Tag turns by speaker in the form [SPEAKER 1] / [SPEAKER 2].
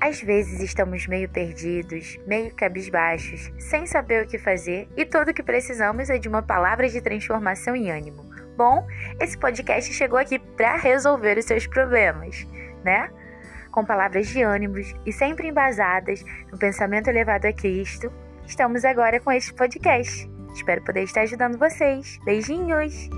[SPEAKER 1] Às vezes estamos meio perdidos, meio cabisbaixos, sem saber o que fazer e tudo o que precisamos é de uma palavra de transformação e ânimo. Bom, esse podcast chegou aqui para resolver os seus problemas, né? Com palavras de ânimos e sempre embasadas no pensamento elevado a Cristo, estamos agora com este podcast. Espero poder estar ajudando vocês. Beijinhos!